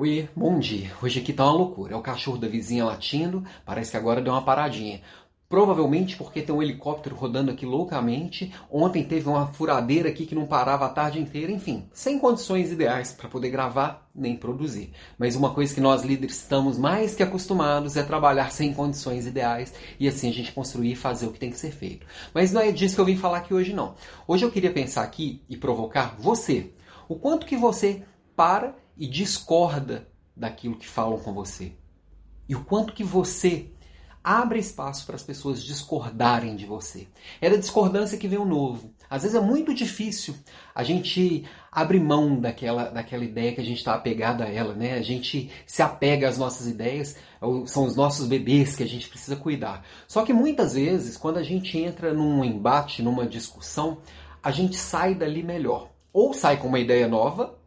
Oi, bom dia. Hoje aqui tá uma loucura. É o cachorro da vizinha latindo, parece que agora deu uma paradinha. Provavelmente porque tem um helicóptero rodando aqui loucamente. Ontem teve uma furadeira aqui que não parava a tarde inteira. Enfim, sem condições ideais para poder gravar nem produzir. Mas uma coisa que nós líderes estamos mais que acostumados é trabalhar sem condições ideais e assim a gente construir e fazer o que tem que ser feito. Mas não é disso que eu vim falar aqui hoje não. Hoje eu queria pensar aqui e provocar você. O quanto que você para e discorda daquilo que falam com você. E o quanto que você abre espaço para as pessoas discordarem de você. É da discordância que vem o novo. Às vezes é muito difícil a gente abrir mão daquela, daquela ideia que a gente está apegado a ela, né? A gente se apega às nossas ideias, são os nossos bebês que a gente precisa cuidar. Só que muitas vezes, quando a gente entra num embate, numa discussão, a gente sai dali melhor. Ou sai com uma ideia nova,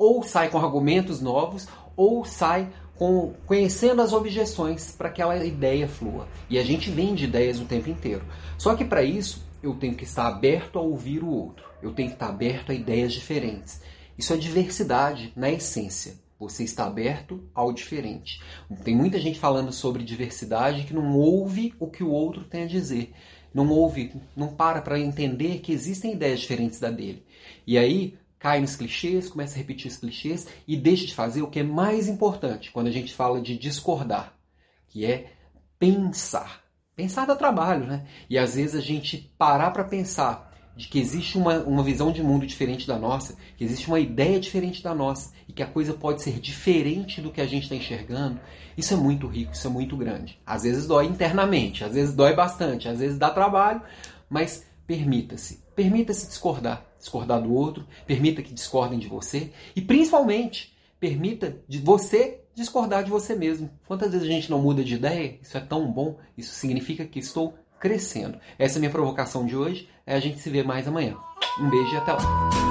ou sai com argumentos novos, ou sai com, conhecendo as objeções para que aquela ideia flua. E a gente vende ideias o tempo inteiro. Só que para isso eu tenho que estar aberto a ouvir o outro. Eu tenho que estar aberto a ideias diferentes. Isso é diversidade na essência. Você está aberto ao diferente. Tem muita gente falando sobre diversidade que não ouve o que o outro tem a dizer. Não ouve, não para para entender que existem ideias diferentes da dele. E aí cai nos clichês, começa a repetir os clichês e deixa de fazer o que é mais importante quando a gente fala de discordar, que é pensar. Pensar dá trabalho, né? E às vezes a gente parar para pensar de que existe uma, uma visão de mundo diferente da nossa, que existe uma ideia diferente da nossa e que a coisa pode ser diferente do que a gente está enxergando, isso é muito rico, isso é muito grande. Às vezes dói internamente, às vezes dói bastante, às vezes dá trabalho, mas permita-se, permita-se discordar discordar do outro, permita que discordem de você e principalmente permita de você discordar de você mesmo. Quantas vezes a gente não muda de ideia? Isso é tão bom, isso significa que estou crescendo. Essa é a minha provocação de hoje. É a gente se vê mais amanhã. Um beijo e até lá.